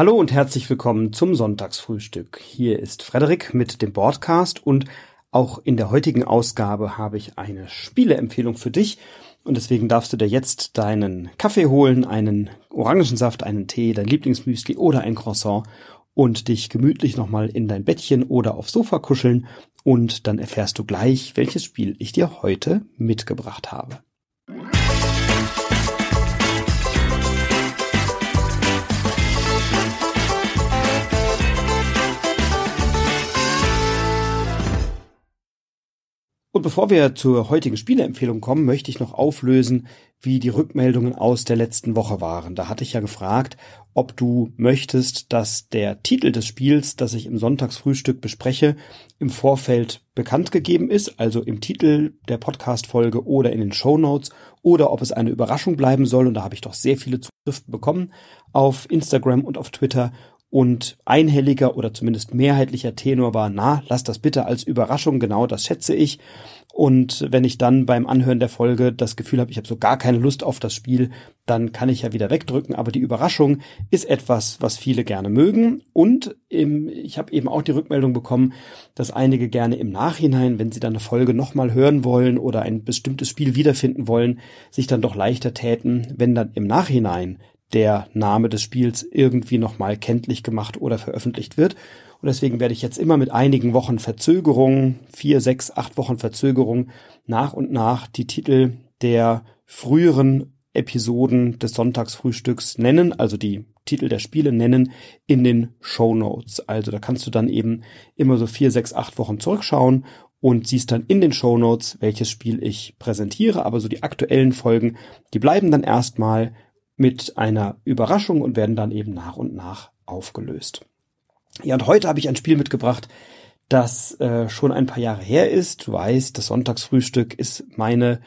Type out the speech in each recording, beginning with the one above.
Hallo und herzlich willkommen zum Sonntagsfrühstück. Hier ist Frederik mit dem Broadcast und auch in der heutigen Ausgabe habe ich eine Spieleempfehlung für dich und deswegen darfst du dir jetzt deinen Kaffee holen, einen Orangensaft, einen Tee, dein Lieblingsmüsli oder ein Croissant und dich gemütlich nochmal in dein Bettchen oder aufs Sofa kuscheln und dann erfährst du gleich, welches Spiel ich dir heute mitgebracht habe. Und bevor wir zur heutigen Spieleempfehlung kommen, möchte ich noch auflösen, wie die Rückmeldungen aus der letzten Woche waren. Da hatte ich ja gefragt, ob du möchtest, dass der Titel des Spiels, das ich im Sonntagsfrühstück bespreche, im Vorfeld bekannt gegeben ist, also im Titel der Podcast-Folge oder in den Show Notes, oder ob es eine Überraschung bleiben soll. Und da habe ich doch sehr viele Zuschriften bekommen auf Instagram und auf Twitter und einhelliger oder zumindest mehrheitlicher Tenor war, na, lass das bitte als Überraschung, genau das schätze ich. Und wenn ich dann beim Anhören der Folge das Gefühl habe, ich habe so gar keine Lust auf das Spiel, dann kann ich ja wieder wegdrücken. Aber die Überraschung ist etwas, was viele gerne mögen. Und im, ich habe eben auch die Rückmeldung bekommen, dass einige gerne im Nachhinein, wenn sie dann eine Folge nochmal hören wollen oder ein bestimmtes Spiel wiederfinden wollen, sich dann doch leichter täten, wenn dann im Nachhinein der Name des Spiels irgendwie nochmal kenntlich gemacht oder veröffentlicht wird. Und deswegen werde ich jetzt immer mit einigen Wochen Verzögerung, vier, sechs, acht Wochen Verzögerung, nach und nach die Titel der früheren Episoden des Sonntagsfrühstücks nennen, also die Titel der Spiele nennen in den Show Notes. Also da kannst du dann eben immer so vier, sechs, acht Wochen zurückschauen und siehst dann in den Show Notes, welches Spiel ich präsentiere. Aber so die aktuellen Folgen, die bleiben dann erstmal mit einer Überraschung und werden dann eben nach und nach aufgelöst. Ja, und heute habe ich ein Spiel mitgebracht, das äh, schon ein paar Jahre her ist. Du weißt, das Sonntagsfrühstück ist meine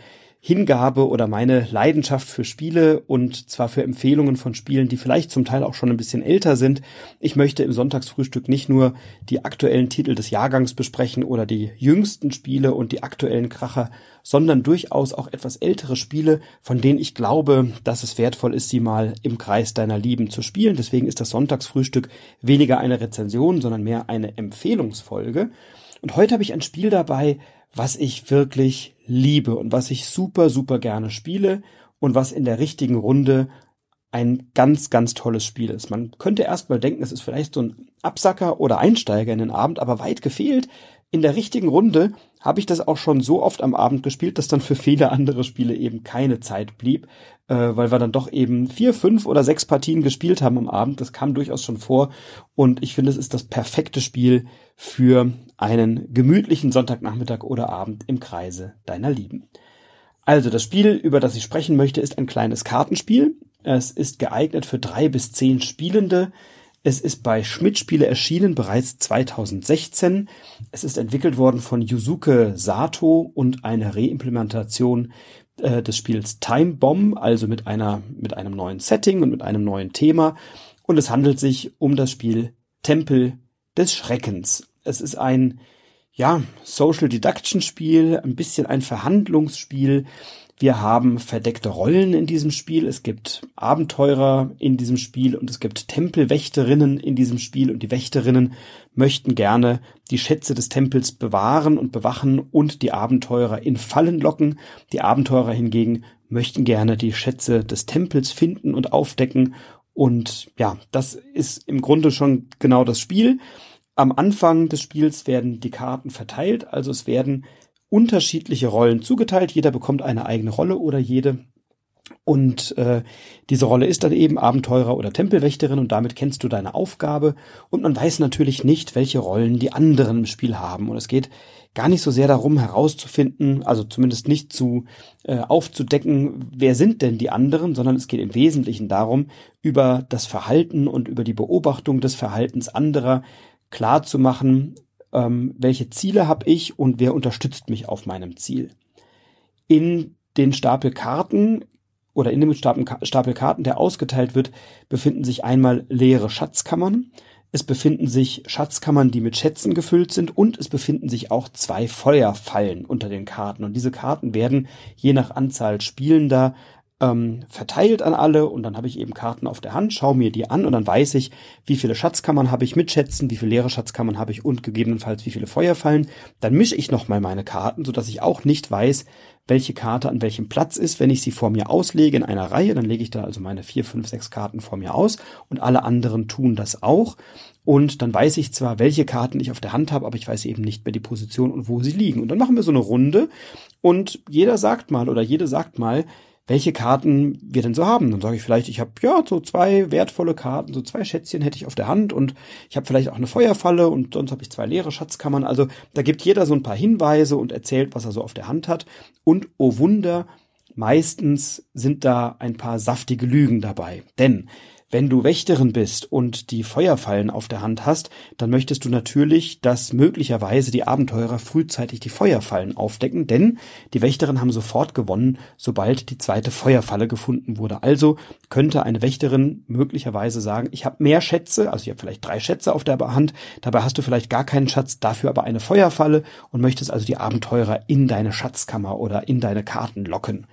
Hingabe oder meine Leidenschaft für Spiele und zwar für Empfehlungen von Spielen, die vielleicht zum Teil auch schon ein bisschen älter sind. Ich möchte im Sonntagsfrühstück nicht nur die aktuellen Titel des Jahrgangs besprechen oder die jüngsten Spiele und die aktuellen Kracher, sondern durchaus auch etwas ältere Spiele, von denen ich glaube, dass es wertvoll ist, sie mal im Kreis deiner Lieben zu spielen. Deswegen ist das Sonntagsfrühstück weniger eine Rezension, sondern mehr eine Empfehlungsfolge. Und heute habe ich ein Spiel dabei, was ich wirklich liebe und was ich super, super gerne spiele und was in der richtigen Runde ein ganz, ganz tolles Spiel ist. Man könnte erstmal denken, es ist vielleicht so ein Absacker oder Einsteiger in den Abend, aber weit gefehlt. In der richtigen Runde habe ich das auch schon so oft am Abend gespielt, dass dann für viele andere Spiele eben keine Zeit blieb, äh, weil wir dann doch eben vier, fünf oder sechs Partien gespielt haben am Abend. Das kam durchaus schon vor und ich finde, es ist das perfekte Spiel für einen gemütlichen Sonntagnachmittag oder Abend im Kreise deiner Lieben. Also das Spiel, über das ich sprechen möchte, ist ein kleines Kartenspiel. Es ist geeignet für drei bis zehn Spielende. Es ist bei Schmidt Spiele erschienen bereits 2016. Es ist entwickelt worden von Yusuke Sato und eine Reimplementation äh, des Spiels Time Bomb, also mit einer mit einem neuen Setting und mit einem neuen Thema. Und es handelt sich um das Spiel Tempel des Schreckens. Es ist ein ja, Social Deduction Spiel, ein bisschen ein Verhandlungsspiel. Wir haben verdeckte Rollen in diesem Spiel. Es gibt Abenteurer in diesem Spiel und es gibt Tempelwächterinnen in diesem Spiel und die Wächterinnen möchten gerne die Schätze des Tempels bewahren und bewachen und die Abenteurer in Fallen locken. Die Abenteurer hingegen möchten gerne die Schätze des Tempels finden und aufdecken. Und ja, das ist im Grunde schon genau das Spiel. Am Anfang des Spiels werden die Karten verteilt, also es werden unterschiedliche Rollen zugeteilt. Jeder bekommt eine eigene Rolle oder jede. Und äh, diese Rolle ist dann eben Abenteurer oder Tempelwächterin und damit kennst du deine Aufgabe. Und man weiß natürlich nicht, welche Rollen die anderen im Spiel haben. Und es geht gar nicht so sehr darum herauszufinden, also zumindest nicht zu äh, aufzudecken, wer sind denn die anderen, sondern es geht im Wesentlichen darum, über das Verhalten und über die Beobachtung des Verhaltens anderer klar zu machen, ähm, welche Ziele habe ich und wer unterstützt mich auf meinem Ziel. In den Stapel Karten oder in dem Stapel, Karten, der ausgeteilt wird, befinden sich einmal leere Schatzkammern. Es befinden sich Schatzkammern, die mit Schätzen gefüllt sind und es befinden sich auch zwei Feuerfallen unter den Karten. Und diese Karten werden je nach Anzahl Spielender ähm, verteilt an alle und dann habe ich eben Karten auf der Hand, schaue mir die an und dann weiß ich, wie viele Schatzkammern habe ich mit Schätzen, wie viele leere Schatzkammern habe ich und gegebenenfalls wie viele Feuerfallen. Dann mische ich nochmal meine Karten, sodass ich auch nicht weiß, welche Karte an welchem Platz ist. Wenn ich sie vor mir auslege in einer Reihe, dann lege ich da also meine vier, fünf, sechs Karten vor mir aus und alle anderen tun das auch. Und dann weiß ich zwar, welche Karten ich auf der Hand habe, aber ich weiß eben nicht mehr die Position und wo sie liegen. Und dann machen wir so eine Runde und jeder sagt mal oder jede sagt mal, welche Karten wir denn so haben. Dann sage ich vielleicht, ich habe ja so zwei wertvolle Karten, so zwei Schätzchen hätte ich auf der Hand und ich habe vielleicht auch eine Feuerfalle und sonst habe ich zwei leere Schatzkammern. Also da gibt jeder so ein paar Hinweise und erzählt, was er so auf der Hand hat. Und oh Wunder, meistens sind da ein paar saftige Lügen dabei. Denn wenn du Wächterin bist und die Feuerfallen auf der Hand hast, dann möchtest du natürlich, dass möglicherweise die Abenteurer frühzeitig die Feuerfallen aufdecken, denn die Wächterin haben sofort gewonnen, sobald die zweite Feuerfalle gefunden wurde. Also könnte eine Wächterin möglicherweise sagen, ich habe mehr Schätze, also ich habe vielleicht drei Schätze auf der Hand, dabei hast du vielleicht gar keinen Schatz, dafür aber eine Feuerfalle und möchtest also die Abenteurer in deine Schatzkammer oder in deine Karten locken.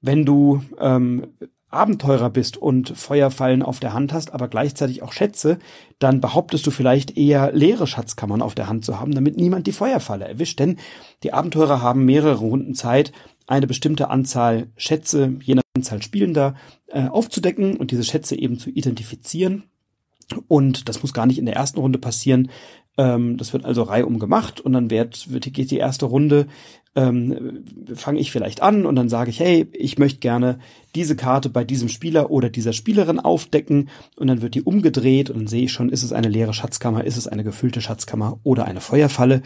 Wenn du ähm, Abenteurer bist und Feuerfallen auf der Hand hast, aber gleichzeitig auch Schätze, dann behauptest du vielleicht eher leere Schatzkammern auf der Hand zu haben, damit niemand die Feuerfalle erwischt. Denn die Abenteurer haben mehrere Runden Zeit, eine bestimmte Anzahl Schätze, je nach Anzahl Spielender, äh, aufzudecken und diese Schätze eben zu identifizieren. Und das muss gar nicht in der ersten Runde passieren. Ähm, das wird also reihum gemacht und dann wird, wird, geht die erste Runde ähm, fange ich vielleicht an und dann sage ich, hey, ich möchte gerne diese Karte bei diesem Spieler oder dieser Spielerin aufdecken und dann wird die umgedreht und dann sehe ich schon, ist es eine leere Schatzkammer, ist es eine gefüllte Schatzkammer oder eine Feuerfalle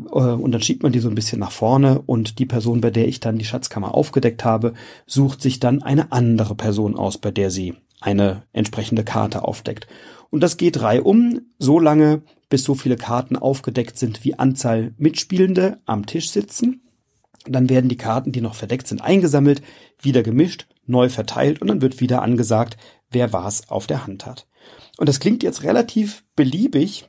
äh, und dann schiebt man die so ein bisschen nach vorne und die Person, bei der ich dann die Schatzkammer aufgedeckt habe, sucht sich dann eine andere Person aus, bei der sie eine entsprechende Karte aufdeckt. Und das geht reihum, so lange, bis so viele Karten aufgedeckt sind, wie Anzahl Mitspielende am Tisch sitzen. Dann werden die Karten, die noch verdeckt sind, eingesammelt, wieder gemischt, neu verteilt und dann wird wieder angesagt, wer was auf der Hand hat. Und das klingt jetzt relativ beliebig,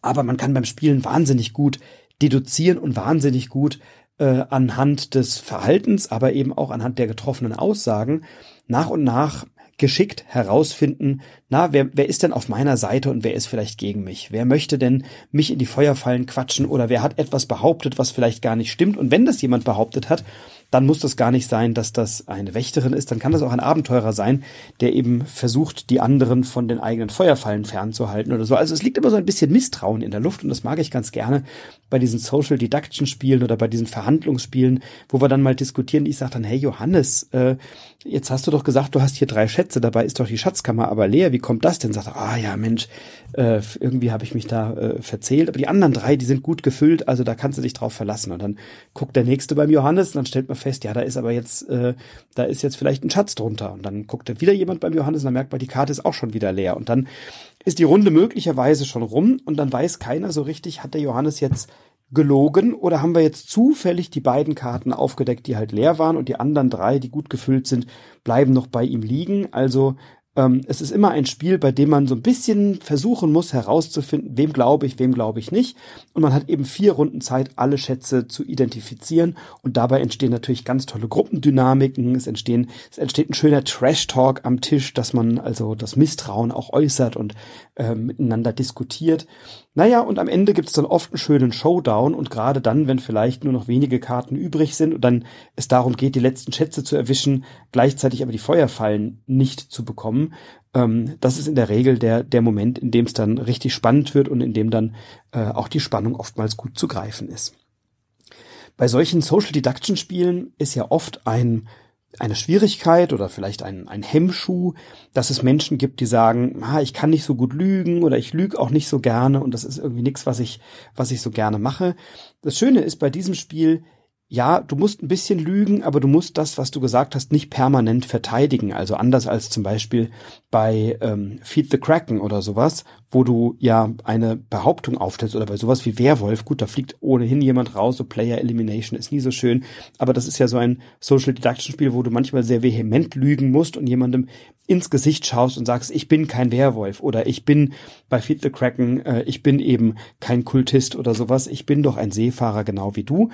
aber man kann beim Spielen wahnsinnig gut deduzieren und wahnsinnig gut äh, anhand des Verhaltens, aber eben auch anhand der getroffenen Aussagen nach und nach geschickt herausfinden, na, wer, wer ist denn auf meiner Seite und wer ist vielleicht gegen mich? Wer möchte denn mich in die Feuerfallen quatschen oder wer hat etwas behauptet, was vielleicht gar nicht stimmt? Und wenn das jemand behauptet hat, dann muss das gar nicht sein, dass das eine Wächterin ist, dann kann das auch ein Abenteurer sein, der eben versucht, die anderen von den eigenen Feuerfallen fernzuhalten oder so. Also es liegt immer so ein bisschen Misstrauen in der Luft und das mag ich ganz gerne bei diesen Social Deduction Spielen oder bei diesen Verhandlungsspielen, wo wir dann mal diskutieren. Ich sage dann, hey Johannes, äh, jetzt hast du doch gesagt, du hast hier drei Schätze, dabei ist doch die Schatzkammer aber leer. Wie kommt das denn? Sagt er, ah ja, Mensch, äh, irgendwie habe ich mich da äh, verzählt. Aber die anderen drei, die sind gut gefüllt, also da kannst du dich drauf verlassen. Und dann guckt der nächste beim Johannes und dann stellt man fest, ja, da ist aber jetzt, äh, da ist jetzt vielleicht ein Schatz drunter. Und dann guckt er wieder jemand beim Johannes und dann merkt man, die Karte ist auch schon wieder leer. Und dann ist die Runde möglicherweise schon rum und dann weiß keiner so richtig, hat der Johannes jetzt gelogen oder haben wir jetzt zufällig die beiden Karten aufgedeckt, die halt leer waren und die anderen drei, die gut gefüllt sind, bleiben noch bei ihm liegen. Also ähm, es ist immer ein Spiel, bei dem man so ein bisschen versuchen muss herauszufinden, wem glaube ich, wem glaube ich nicht. Und man hat eben vier Runden Zeit, alle Schätze zu identifizieren. Und dabei entstehen natürlich ganz tolle Gruppendynamiken. Es entstehen, es entsteht ein schöner Trash-Talk am Tisch, dass man also das Misstrauen auch äußert und äh, miteinander diskutiert. Naja, und am Ende gibt es dann oft einen schönen Showdown und gerade dann, wenn vielleicht nur noch wenige Karten übrig sind und dann es darum geht, die letzten Schätze zu erwischen, gleichzeitig aber die Feuerfallen nicht zu bekommen, ähm, das ist in der Regel der, der Moment, in dem es dann richtig spannend wird und in dem dann äh, auch die Spannung oftmals gut zu greifen ist. Bei solchen Social Deduction Spielen ist ja oft ein eine Schwierigkeit oder vielleicht ein, ein Hemmschuh, dass es Menschen gibt, die sagen, ah, ich kann nicht so gut lügen oder ich lüge auch nicht so gerne und das ist irgendwie nichts, was ich, was ich so gerne mache. Das Schöne ist bei diesem Spiel, ja, du musst ein bisschen lügen, aber du musst das, was du gesagt hast, nicht permanent verteidigen. Also anders als zum Beispiel bei ähm, Feed the Kraken oder sowas, wo du ja eine Behauptung aufstellst oder bei sowas wie Werwolf. Gut, da fliegt ohnehin jemand raus, so Player Elimination ist nie so schön. Aber das ist ja so ein Social Deduction Spiel, wo du manchmal sehr vehement lügen musst und jemandem ins Gesicht schaust und sagst, ich bin kein Werwolf oder ich bin bei Feed the Kraken, äh, ich bin eben kein Kultist oder sowas, ich bin doch ein Seefahrer genau wie du.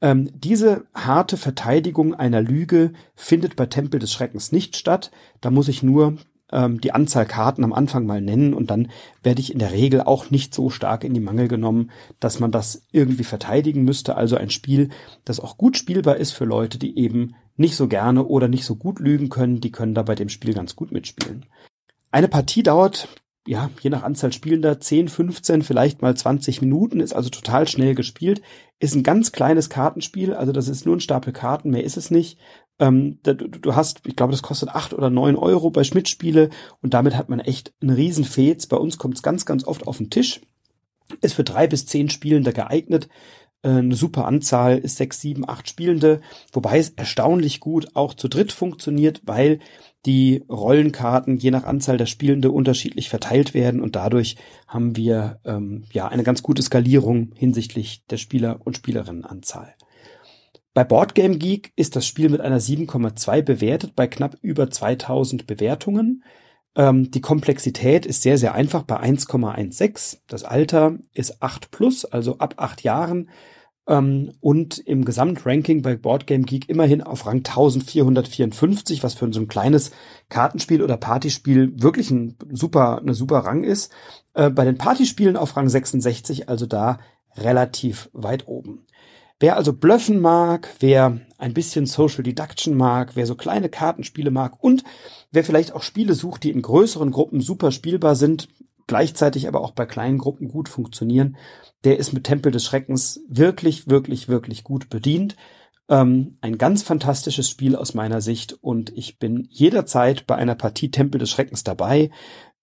Ähm, diese harte Verteidigung einer Lüge findet bei Tempel des Schreckens nicht statt. Da muss ich nur ähm, die Anzahl Karten am Anfang mal nennen und dann werde ich in der Regel auch nicht so stark in die Mangel genommen, dass man das irgendwie verteidigen müsste. Also ein Spiel, das auch gut spielbar ist für Leute, die eben nicht so gerne oder nicht so gut lügen können, die können da bei dem Spiel ganz gut mitspielen. Eine Partie dauert, ja, je nach Anzahl Spielender 10, 15, vielleicht mal 20 Minuten, ist also total schnell gespielt, ist ein ganz kleines Kartenspiel, also das ist nur ein Stapel Karten, mehr ist es nicht. Ähm, du, du, hast, ich glaube, das kostet acht oder neun Euro bei Schmidt-Spiele und damit hat man echt einen riesen Fez. Bei uns kommt es ganz, ganz oft auf den Tisch. Ist für drei bis zehn Spielende geeignet. Äh, eine super Anzahl ist sechs, sieben, acht Spielende, wobei es erstaunlich gut auch zu dritt funktioniert, weil die Rollenkarten je nach Anzahl der Spielende unterschiedlich verteilt werden und dadurch haben wir ähm, ja eine ganz gute Skalierung hinsichtlich der Spieler und Spielerinnenanzahl. Bei Boardgame Geek ist das Spiel mit einer 7,2 bewertet bei knapp über 2000 Bewertungen. Ähm, die Komplexität ist sehr, sehr einfach bei 1,16. Das Alter ist 8 plus, also ab 8 Jahren. Ähm, und im Gesamtranking bei Boardgame Geek immerhin auf Rang 1454, was für so ein kleines Kartenspiel oder Partyspiel wirklich ein super, eine super Rang ist. Äh, bei den Partyspielen auf Rang 66, also da relativ weit oben. Wer also bluffen mag, wer ein bisschen Social Deduction mag, wer so kleine Kartenspiele mag und wer vielleicht auch Spiele sucht, die in größeren Gruppen super spielbar sind, gleichzeitig aber auch bei kleinen Gruppen gut funktionieren, der ist mit Tempel des Schreckens wirklich, wirklich, wirklich gut bedient. Ähm, ein ganz fantastisches Spiel aus meiner Sicht und ich bin jederzeit bei einer Partie Tempel des Schreckens dabei.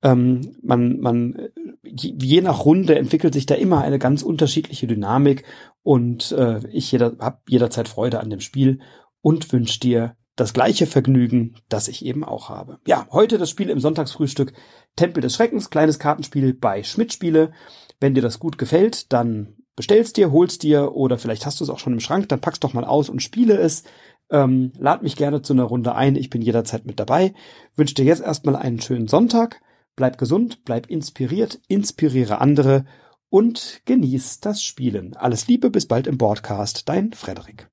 Ähm, man, man, je nach Runde entwickelt sich da immer eine ganz unterschiedliche Dynamik und äh, ich jeder, habe jederzeit Freude an dem Spiel und wünsche dir das gleiche Vergnügen, das ich eben auch habe. Ja, heute das Spiel im Sonntagsfrühstück Tempel des Schreckens, kleines Kartenspiel bei Schmidt Spiele. Wenn dir das gut gefällt, dann bestellst dir, holst dir oder vielleicht hast du es auch schon im Schrank, dann pack's doch mal aus und spiele es. Ähm, lad mich gerne zu einer Runde ein, ich bin jederzeit mit dabei. Wünsche dir jetzt erstmal einen schönen Sonntag Bleib gesund, bleib inspiriert, inspiriere andere und genieß das Spielen. Alles Liebe, bis bald im Broadcast, dein Frederik.